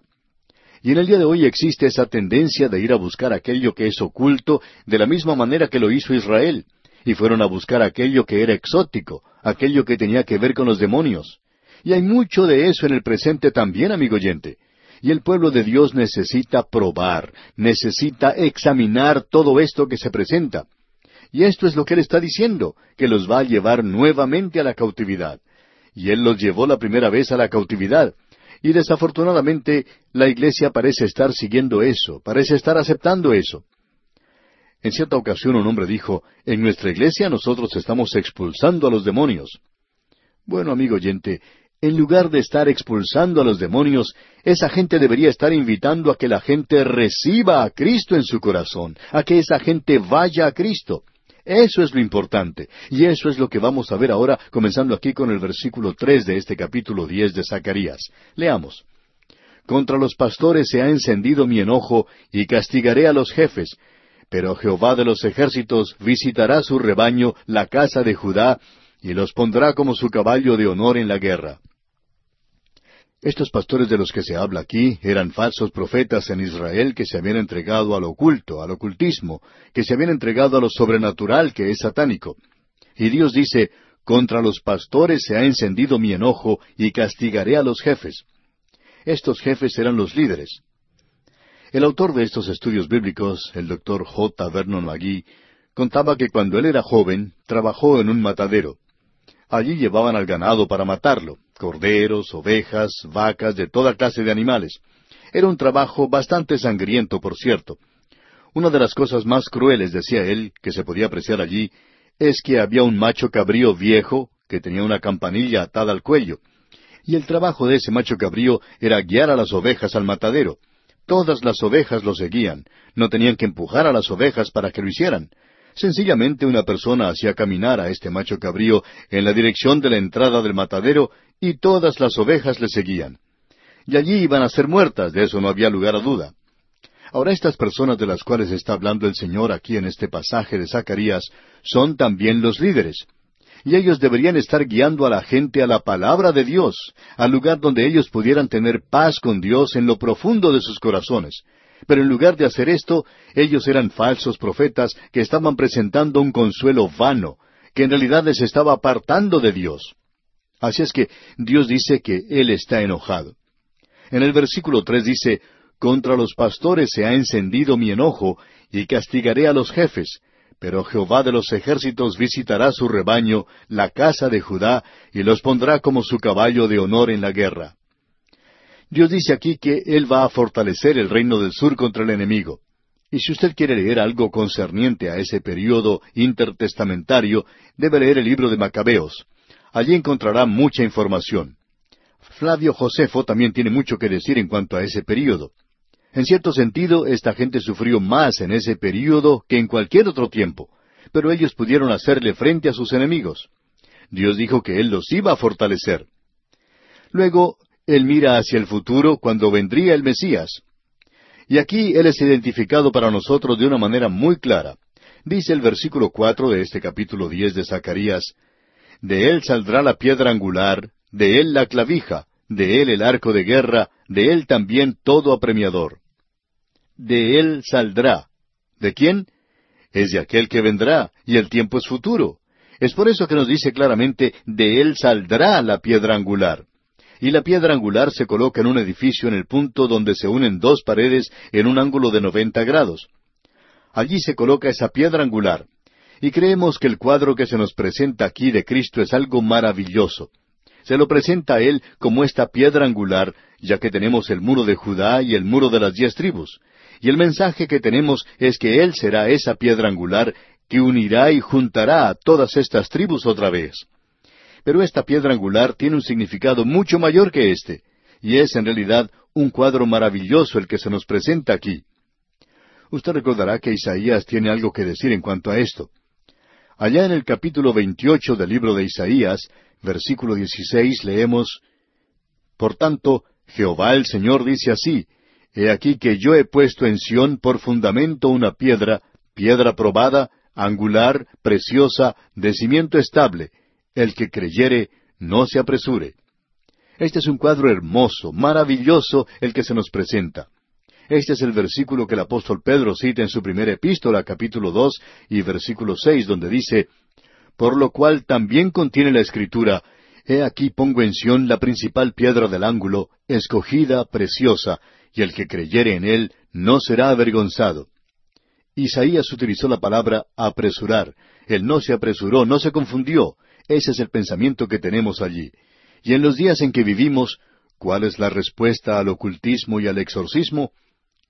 Y en el día de hoy existe esa tendencia de ir a buscar aquello que es oculto de la misma manera que lo hizo Israel, y fueron a buscar aquello que era exótico, aquello que tenía que ver con los demonios. Y hay mucho de eso en el presente también, amigo oyente. Y el pueblo de Dios necesita probar, necesita examinar todo esto que se presenta. Y esto es lo que Él está diciendo, que los va a llevar nuevamente a la cautividad. Y Él los llevó la primera vez a la cautividad, y desafortunadamente la Iglesia parece estar siguiendo eso, parece estar aceptando eso. En cierta ocasión un hombre dijo, en nuestra iglesia nosotros estamos expulsando a los demonios. Bueno, amigo oyente, en lugar de estar expulsando a los demonios, esa gente debería estar invitando a que la gente reciba a Cristo en su corazón, a que esa gente vaya a Cristo. Eso es lo importante, y eso es lo que vamos a ver ahora, comenzando aquí con el versículo tres de este capítulo diez de Zacarías. Leamos. Contra los pastores se ha encendido mi enojo, y castigaré a los jefes. Pero Jehová de los ejércitos visitará su rebaño, la casa de Judá, y los pondrá como su caballo de honor en la guerra. Estos pastores de los que se habla aquí eran falsos profetas en Israel que se habían entregado al oculto, al ocultismo, que se habían entregado a lo sobrenatural que es satánico. Y Dios dice, contra los pastores se ha encendido mi enojo y castigaré a los jefes. Estos jefes eran los líderes. El autor de estos estudios bíblicos, el doctor J. Vernon McGee, contaba que cuando él era joven trabajó en un matadero. Allí llevaban al ganado para matarlo, corderos, ovejas, vacas, de toda clase de animales. Era un trabajo bastante sangriento, por cierto. Una de las cosas más crueles, decía él, que se podía apreciar allí, es que había un macho cabrío viejo que tenía una campanilla atada al cuello. Y el trabajo de ese macho cabrío era guiar a las ovejas al matadero. Todas las ovejas lo seguían. No tenían que empujar a las ovejas para que lo hicieran. Sencillamente una persona hacía caminar a este macho cabrío en la dirección de la entrada del matadero y todas las ovejas le seguían. Y allí iban a ser muertas, de eso no había lugar a duda. Ahora estas personas de las cuales está hablando el Señor aquí en este pasaje de Zacarías son también los líderes. Y ellos deberían estar guiando a la gente a la palabra de Dios, al lugar donde ellos pudieran tener paz con Dios en lo profundo de sus corazones. Pero en lugar de hacer esto, ellos eran falsos profetas que estaban presentando un consuelo vano, que en realidad les estaba apartando de Dios. Así es que Dios dice que Él está enojado. En el versículo tres dice, Contra los pastores se ha encendido mi enojo, y castigaré a los jefes, pero Jehová de los ejércitos visitará su rebaño, la casa de Judá, y los pondrá como su caballo de honor en la guerra. Dios dice aquí que Él va a fortalecer el reino del sur contra el enemigo. Y si usted quiere leer algo concerniente a ese período intertestamentario, debe leer el libro de Macabeos. Allí encontrará mucha información. Flavio Josefo también tiene mucho que decir en cuanto a ese período. En cierto sentido, esta gente sufrió más en ese período que en cualquier otro tiempo, pero ellos pudieron hacerle frente a sus enemigos. Dios dijo que Él los iba a fortalecer. Luego, Él mira hacia el futuro cuando vendría el Mesías. Y aquí Él es identificado para nosotros de una manera muy clara. Dice el versículo cuatro de este capítulo diez de Zacarías, de él saldrá la piedra angular, de él la clavija, de él el arco de guerra, de él también todo apremiador. De él saldrá. ¿De quién? Es de aquel que vendrá, y el tiempo es futuro. Es por eso que nos dice claramente, de él saldrá la piedra angular. Y la piedra angular se coloca en un edificio en el punto donde se unen dos paredes en un ángulo de noventa grados. Allí se coloca esa piedra angular, y creemos que el cuadro que se nos presenta aquí de Cristo es algo maravilloso. Se lo presenta a Él como esta piedra angular, ya que tenemos el muro de Judá y el muro de las diez tribus. Y el mensaje que tenemos es que Él será esa piedra angular que unirá y juntará a todas estas tribus otra vez. Pero esta piedra angular tiene un significado mucho mayor que este, y es en realidad un cuadro maravilloso el que se nos presenta aquí. Usted recordará que Isaías tiene algo que decir en cuanto a esto. Allá en el capítulo veintiocho del libro de Isaías, versículo dieciséis, leemos Por tanto, Jehová el Señor dice así, He aquí que yo he puesto en Sión por fundamento una piedra, piedra probada, angular, preciosa, de cimiento estable. El que creyere, no se apresure. Este es un cuadro hermoso, maravilloso, el que se nos presenta. Este es el versículo que el apóstol Pedro cita en su primera epístola, capítulo dos y versículo seis, donde dice, Por lo cual también contiene la escritura, He aquí pongo en Sión la principal piedra del ángulo, escogida, preciosa, y el que creyere en él no será avergonzado. Isaías utilizó la palabra apresurar. Él no se apresuró, no se confundió. Ese es el pensamiento que tenemos allí. Y en los días en que vivimos, ¿cuál es la respuesta al ocultismo y al exorcismo?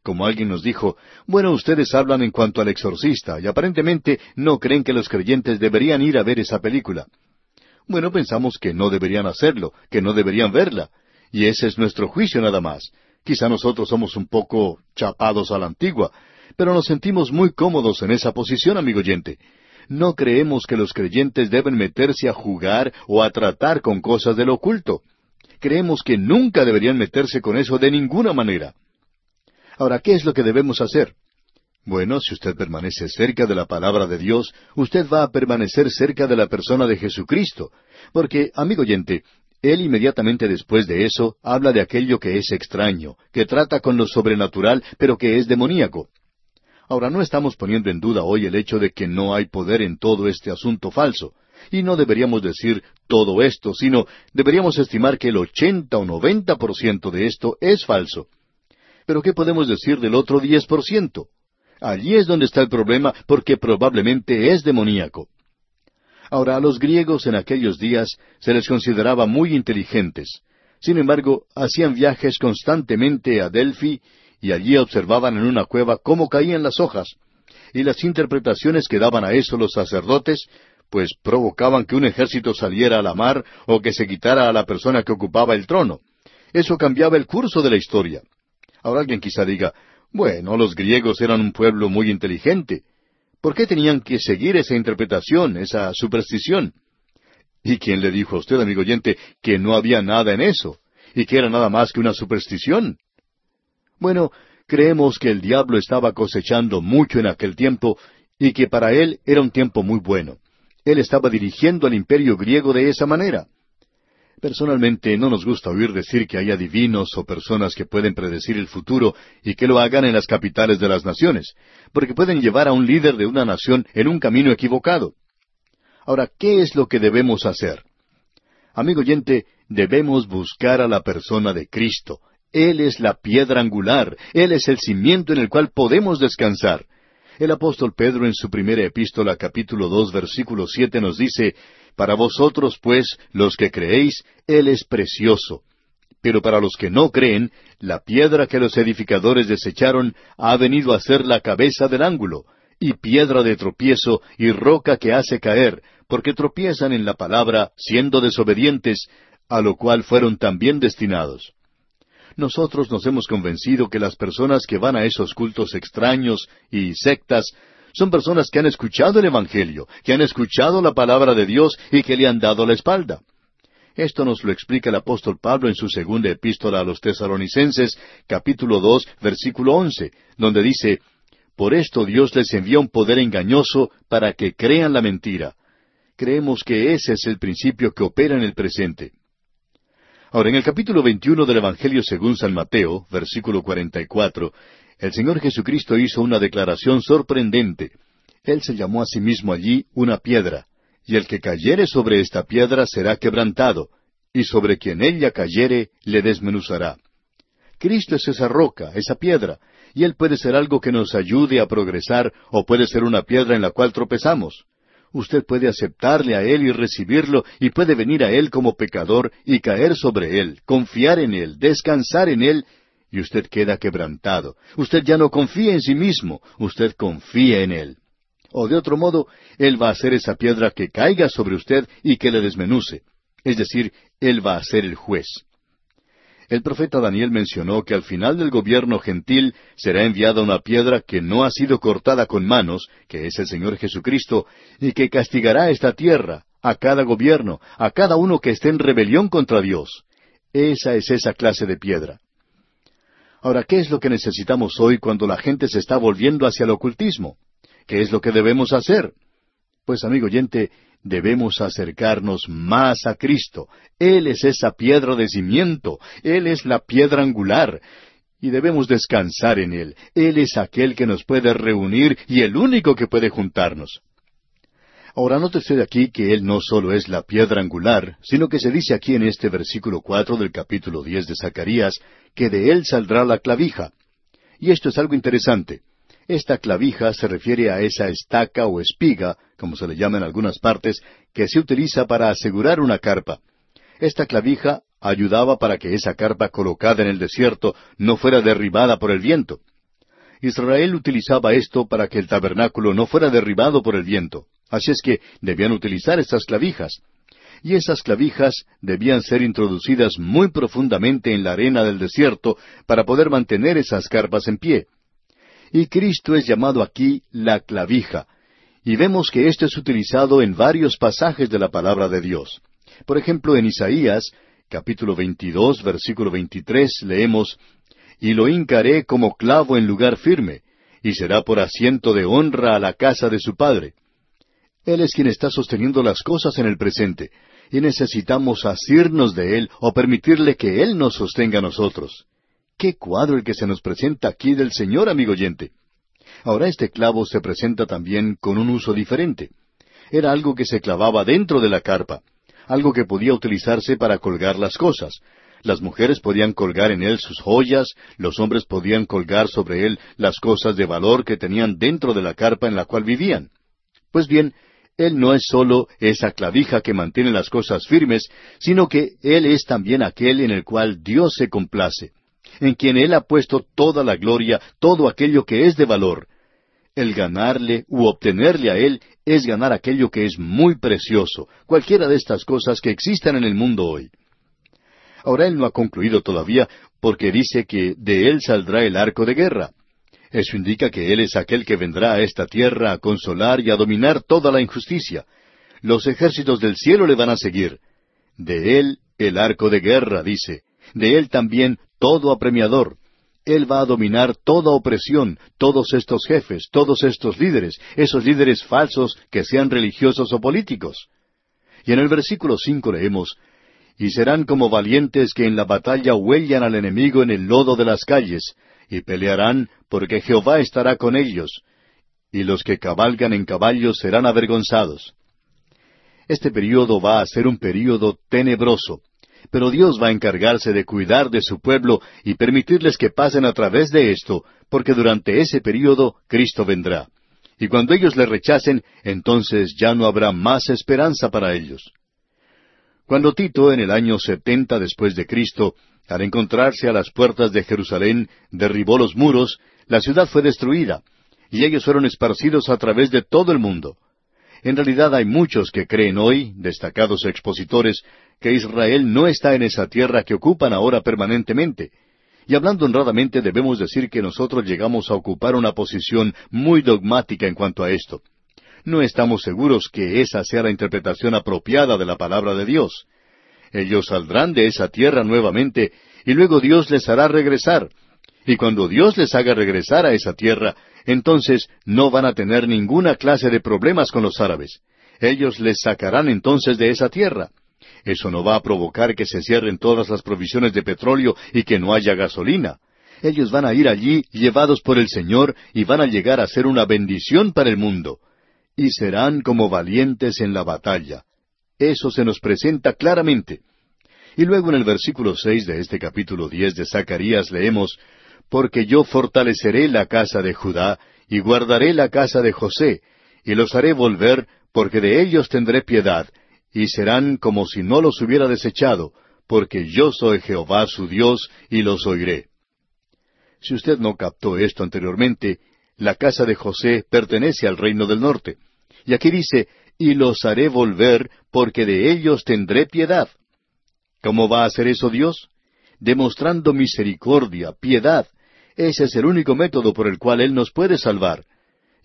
Como alguien nos dijo, bueno, ustedes hablan en cuanto al exorcista y aparentemente no creen que los creyentes deberían ir a ver esa película. Bueno, pensamos que no deberían hacerlo, que no deberían verla. Y ese es nuestro juicio nada más. Quizá nosotros somos un poco chapados a la antigua, pero nos sentimos muy cómodos en esa posición, amigo oyente. No creemos que los creyentes deben meterse a jugar o a tratar con cosas del oculto. Creemos que nunca deberían meterse con eso de ninguna manera. Ahora, ¿qué es lo que debemos hacer? Bueno, si usted permanece cerca de la palabra de Dios, usted va a permanecer cerca de la persona de Jesucristo. Porque, amigo oyente, él inmediatamente después de eso habla de aquello que es extraño, que trata con lo sobrenatural, pero que es demoníaco. Ahora, no estamos poniendo en duda hoy el hecho de que no hay poder en todo este asunto falso. Y no deberíamos decir todo esto, sino deberíamos estimar que el ochenta o noventa por ciento de esto es falso. Pero ¿qué podemos decir del otro diez por ciento? Allí es donde está el problema, porque probablemente es demoníaco. Ahora, a los griegos en aquellos días se les consideraba muy inteligentes. Sin embargo, hacían viajes constantemente a Delphi y allí observaban en una cueva cómo caían las hojas. Y las interpretaciones que daban a eso los sacerdotes, pues provocaban que un ejército saliera a la mar o que se quitara a la persona que ocupaba el trono. Eso cambiaba el curso de la historia. Ahora alguien quizá diga, bueno, los griegos eran un pueblo muy inteligente. ¿Por qué tenían que seguir esa interpretación, esa superstición? ¿Y quién le dijo a usted, amigo oyente, que no había nada en eso, y que era nada más que una superstición? Bueno, creemos que el diablo estaba cosechando mucho en aquel tiempo, y que para él era un tiempo muy bueno. Él estaba dirigiendo al imperio griego de esa manera. Personalmente no nos gusta oír decir que hay adivinos o personas que pueden predecir el futuro y que lo hagan en las capitales de las naciones, porque pueden llevar a un líder de una nación en un camino equivocado. Ahora, ¿qué es lo que debemos hacer? Amigo oyente, debemos buscar a la persona de Cristo. Él es la piedra angular, Él es el cimiento en el cual podemos descansar. El apóstol Pedro en su primera epístola capítulo dos versículo siete nos dice, Para vosotros pues, los que creéis, Él es precioso. Pero para los que no creen, la piedra que los edificadores desecharon ha venido a ser la cabeza del ángulo, y piedra de tropiezo y roca que hace caer, porque tropiezan en la palabra, siendo desobedientes, a lo cual fueron también destinados nosotros nos hemos convencido que las personas que van a esos cultos extraños y sectas son personas que han escuchado el Evangelio, que han escuchado la palabra de Dios y que le han dado la espalda. Esto nos lo explica el apóstol Pablo en su segunda epístola a los tesaronicenses, capítulo dos, versículo once, donde dice, Por esto Dios les envía un poder engañoso para que crean la mentira. Creemos que ese es el principio que opera en el presente. Ahora, en el capítulo 21 del Evangelio según San Mateo, versículo 44, el Señor Jesucristo hizo una declaración sorprendente. Él se llamó a sí mismo allí una piedra, y el que cayere sobre esta piedra será quebrantado, y sobre quien ella cayere le desmenuzará. Cristo es esa roca, esa piedra, y Él puede ser algo que nos ayude a progresar, o puede ser una piedra en la cual tropezamos usted puede aceptarle a Él y recibirlo, y puede venir a Él como pecador y caer sobre Él, confiar en Él, descansar en Él, y usted queda quebrantado. Usted ya no confía en sí mismo, usted confía en Él. O de otro modo, Él va a ser esa piedra que caiga sobre usted y que le desmenuce. Es decir, Él va a ser el juez. El profeta Daniel mencionó que al final del gobierno gentil será enviada una piedra que no ha sido cortada con manos, que es el Señor Jesucristo, y que castigará esta tierra, a cada gobierno, a cada uno que esté en rebelión contra Dios. Esa es esa clase de piedra. Ahora, ¿qué es lo que necesitamos hoy cuando la gente se está volviendo hacia el ocultismo? ¿Qué es lo que debemos hacer? Pues, amigo oyente, debemos acercarnos más a Cristo. Él es esa piedra de cimiento, Él es la piedra angular, y debemos descansar en Él. Él es aquel que nos puede reunir y el único que puede juntarnos. Ahora note usted aquí que Él no solo es la piedra angular, sino que se dice aquí en este versículo cuatro del capítulo diez de Zacarías, que de Él saldrá la clavija. Y esto es algo interesante. Esta clavija se refiere a esa estaca o espiga, como se le llama en algunas partes, que se utiliza para asegurar una carpa. Esta clavija ayudaba para que esa carpa colocada en el desierto no fuera derribada por el viento. Israel utilizaba esto para que el tabernáculo no fuera derribado por el viento. Así es que debían utilizar estas clavijas. Y esas clavijas debían ser introducidas muy profundamente en la arena del desierto para poder mantener esas carpas en pie. Y Cristo es llamado aquí la clavija. Y vemos que esto es utilizado en varios pasajes de la palabra de Dios. Por ejemplo, en Isaías, capítulo 22, versículo 23, leemos, Y lo hincaré como clavo en lugar firme, y será por asiento de honra a la casa de su padre. Él es quien está sosteniendo las cosas en el presente, y necesitamos asirnos de Él o permitirle que Él nos sostenga a nosotros. Qué cuadro el que se nos presenta aquí del Señor, amigo oyente. Ahora este clavo se presenta también con un uso diferente. Era algo que se clavaba dentro de la carpa, algo que podía utilizarse para colgar las cosas. Las mujeres podían colgar en él sus joyas, los hombres podían colgar sobre él las cosas de valor que tenían dentro de la carpa en la cual vivían. Pues bien, él no es sólo esa clavija que mantiene las cosas firmes, sino que Él es también aquel en el cual Dios se complace, en quien Él ha puesto toda la gloria, todo aquello que es de valor. El ganarle u obtenerle a Él es ganar aquello que es muy precioso, cualquiera de estas cosas que existan en el mundo hoy. Ahora Él no ha concluido todavía porque dice que de Él saldrá el arco de guerra. Eso indica que Él es aquel que vendrá a esta tierra a consolar y a dominar toda la injusticia. Los ejércitos del cielo le van a seguir. De Él el arco de guerra, dice. De Él también todo apremiador. Él va a dominar toda opresión, todos estos jefes, todos estos líderes, esos líderes falsos que sean religiosos o políticos. Y en el versículo cinco leemos, Y serán como valientes que en la batalla huellan al enemigo en el lodo de las calles, y pelearán porque Jehová estará con ellos, y los que cabalgan en caballos serán avergonzados. Este período va a ser un período tenebroso, pero Dios va a encargarse de cuidar de su pueblo y permitirles que pasen a través de esto, porque durante ese período Cristo vendrá. Y cuando ellos le rechacen, entonces ya no habrá más esperanza para ellos. Cuando Tito, en el año setenta después de Cristo, al encontrarse a las puertas de Jerusalén, derribó los muros, la ciudad fue destruida, y ellos fueron esparcidos a través de todo el mundo. En realidad hay muchos que creen hoy, destacados expositores, que Israel no está en esa tierra que ocupan ahora permanentemente. Y hablando honradamente debemos decir que nosotros llegamos a ocupar una posición muy dogmática en cuanto a esto no estamos seguros que esa sea la interpretación apropiada de la palabra de Dios. Ellos saldrán de esa tierra nuevamente y luego Dios les hará regresar. Y cuando Dios les haga regresar a esa tierra, entonces no van a tener ninguna clase de problemas con los árabes. Ellos les sacarán entonces de esa tierra. Eso no va a provocar que se cierren todas las provisiones de petróleo y que no haya gasolina. Ellos van a ir allí llevados por el Señor y van a llegar a ser una bendición para el mundo y serán como valientes en la batalla. Eso se nos presenta claramente. Y luego en el versículo seis de este capítulo diez de Zacarías leemos Porque yo fortaleceré la casa de Judá, y guardaré la casa de José, y los haré volver, porque de ellos tendré piedad, y serán como si no los hubiera desechado, porque yo soy Jehová su Dios, y los oiré. Si usted no captó esto anteriormente, la casa de José pertenece al reino del norte. Y aquí dice, y los haré volver, porque de ellos tendré piedad. ¿Cómo va a hacer eso Dios? Demostrando misericordia, piedad. Ese es el único método por el cual Él nos puede salvar.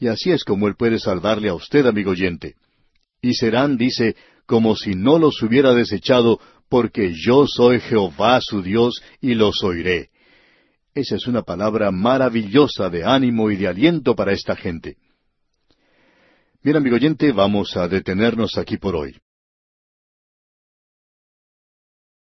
Y así es como Él puede salvarle a usted, amigo oyente. Y serán, dice, como si no los hubiera desechado, porque yo soy Jehová su Dios y los oiré. Esa es una palabra maravillosa de ánimo y de aliento para esta gente. Bien, amigo oyente, vamos a detenernos aquí por hoy.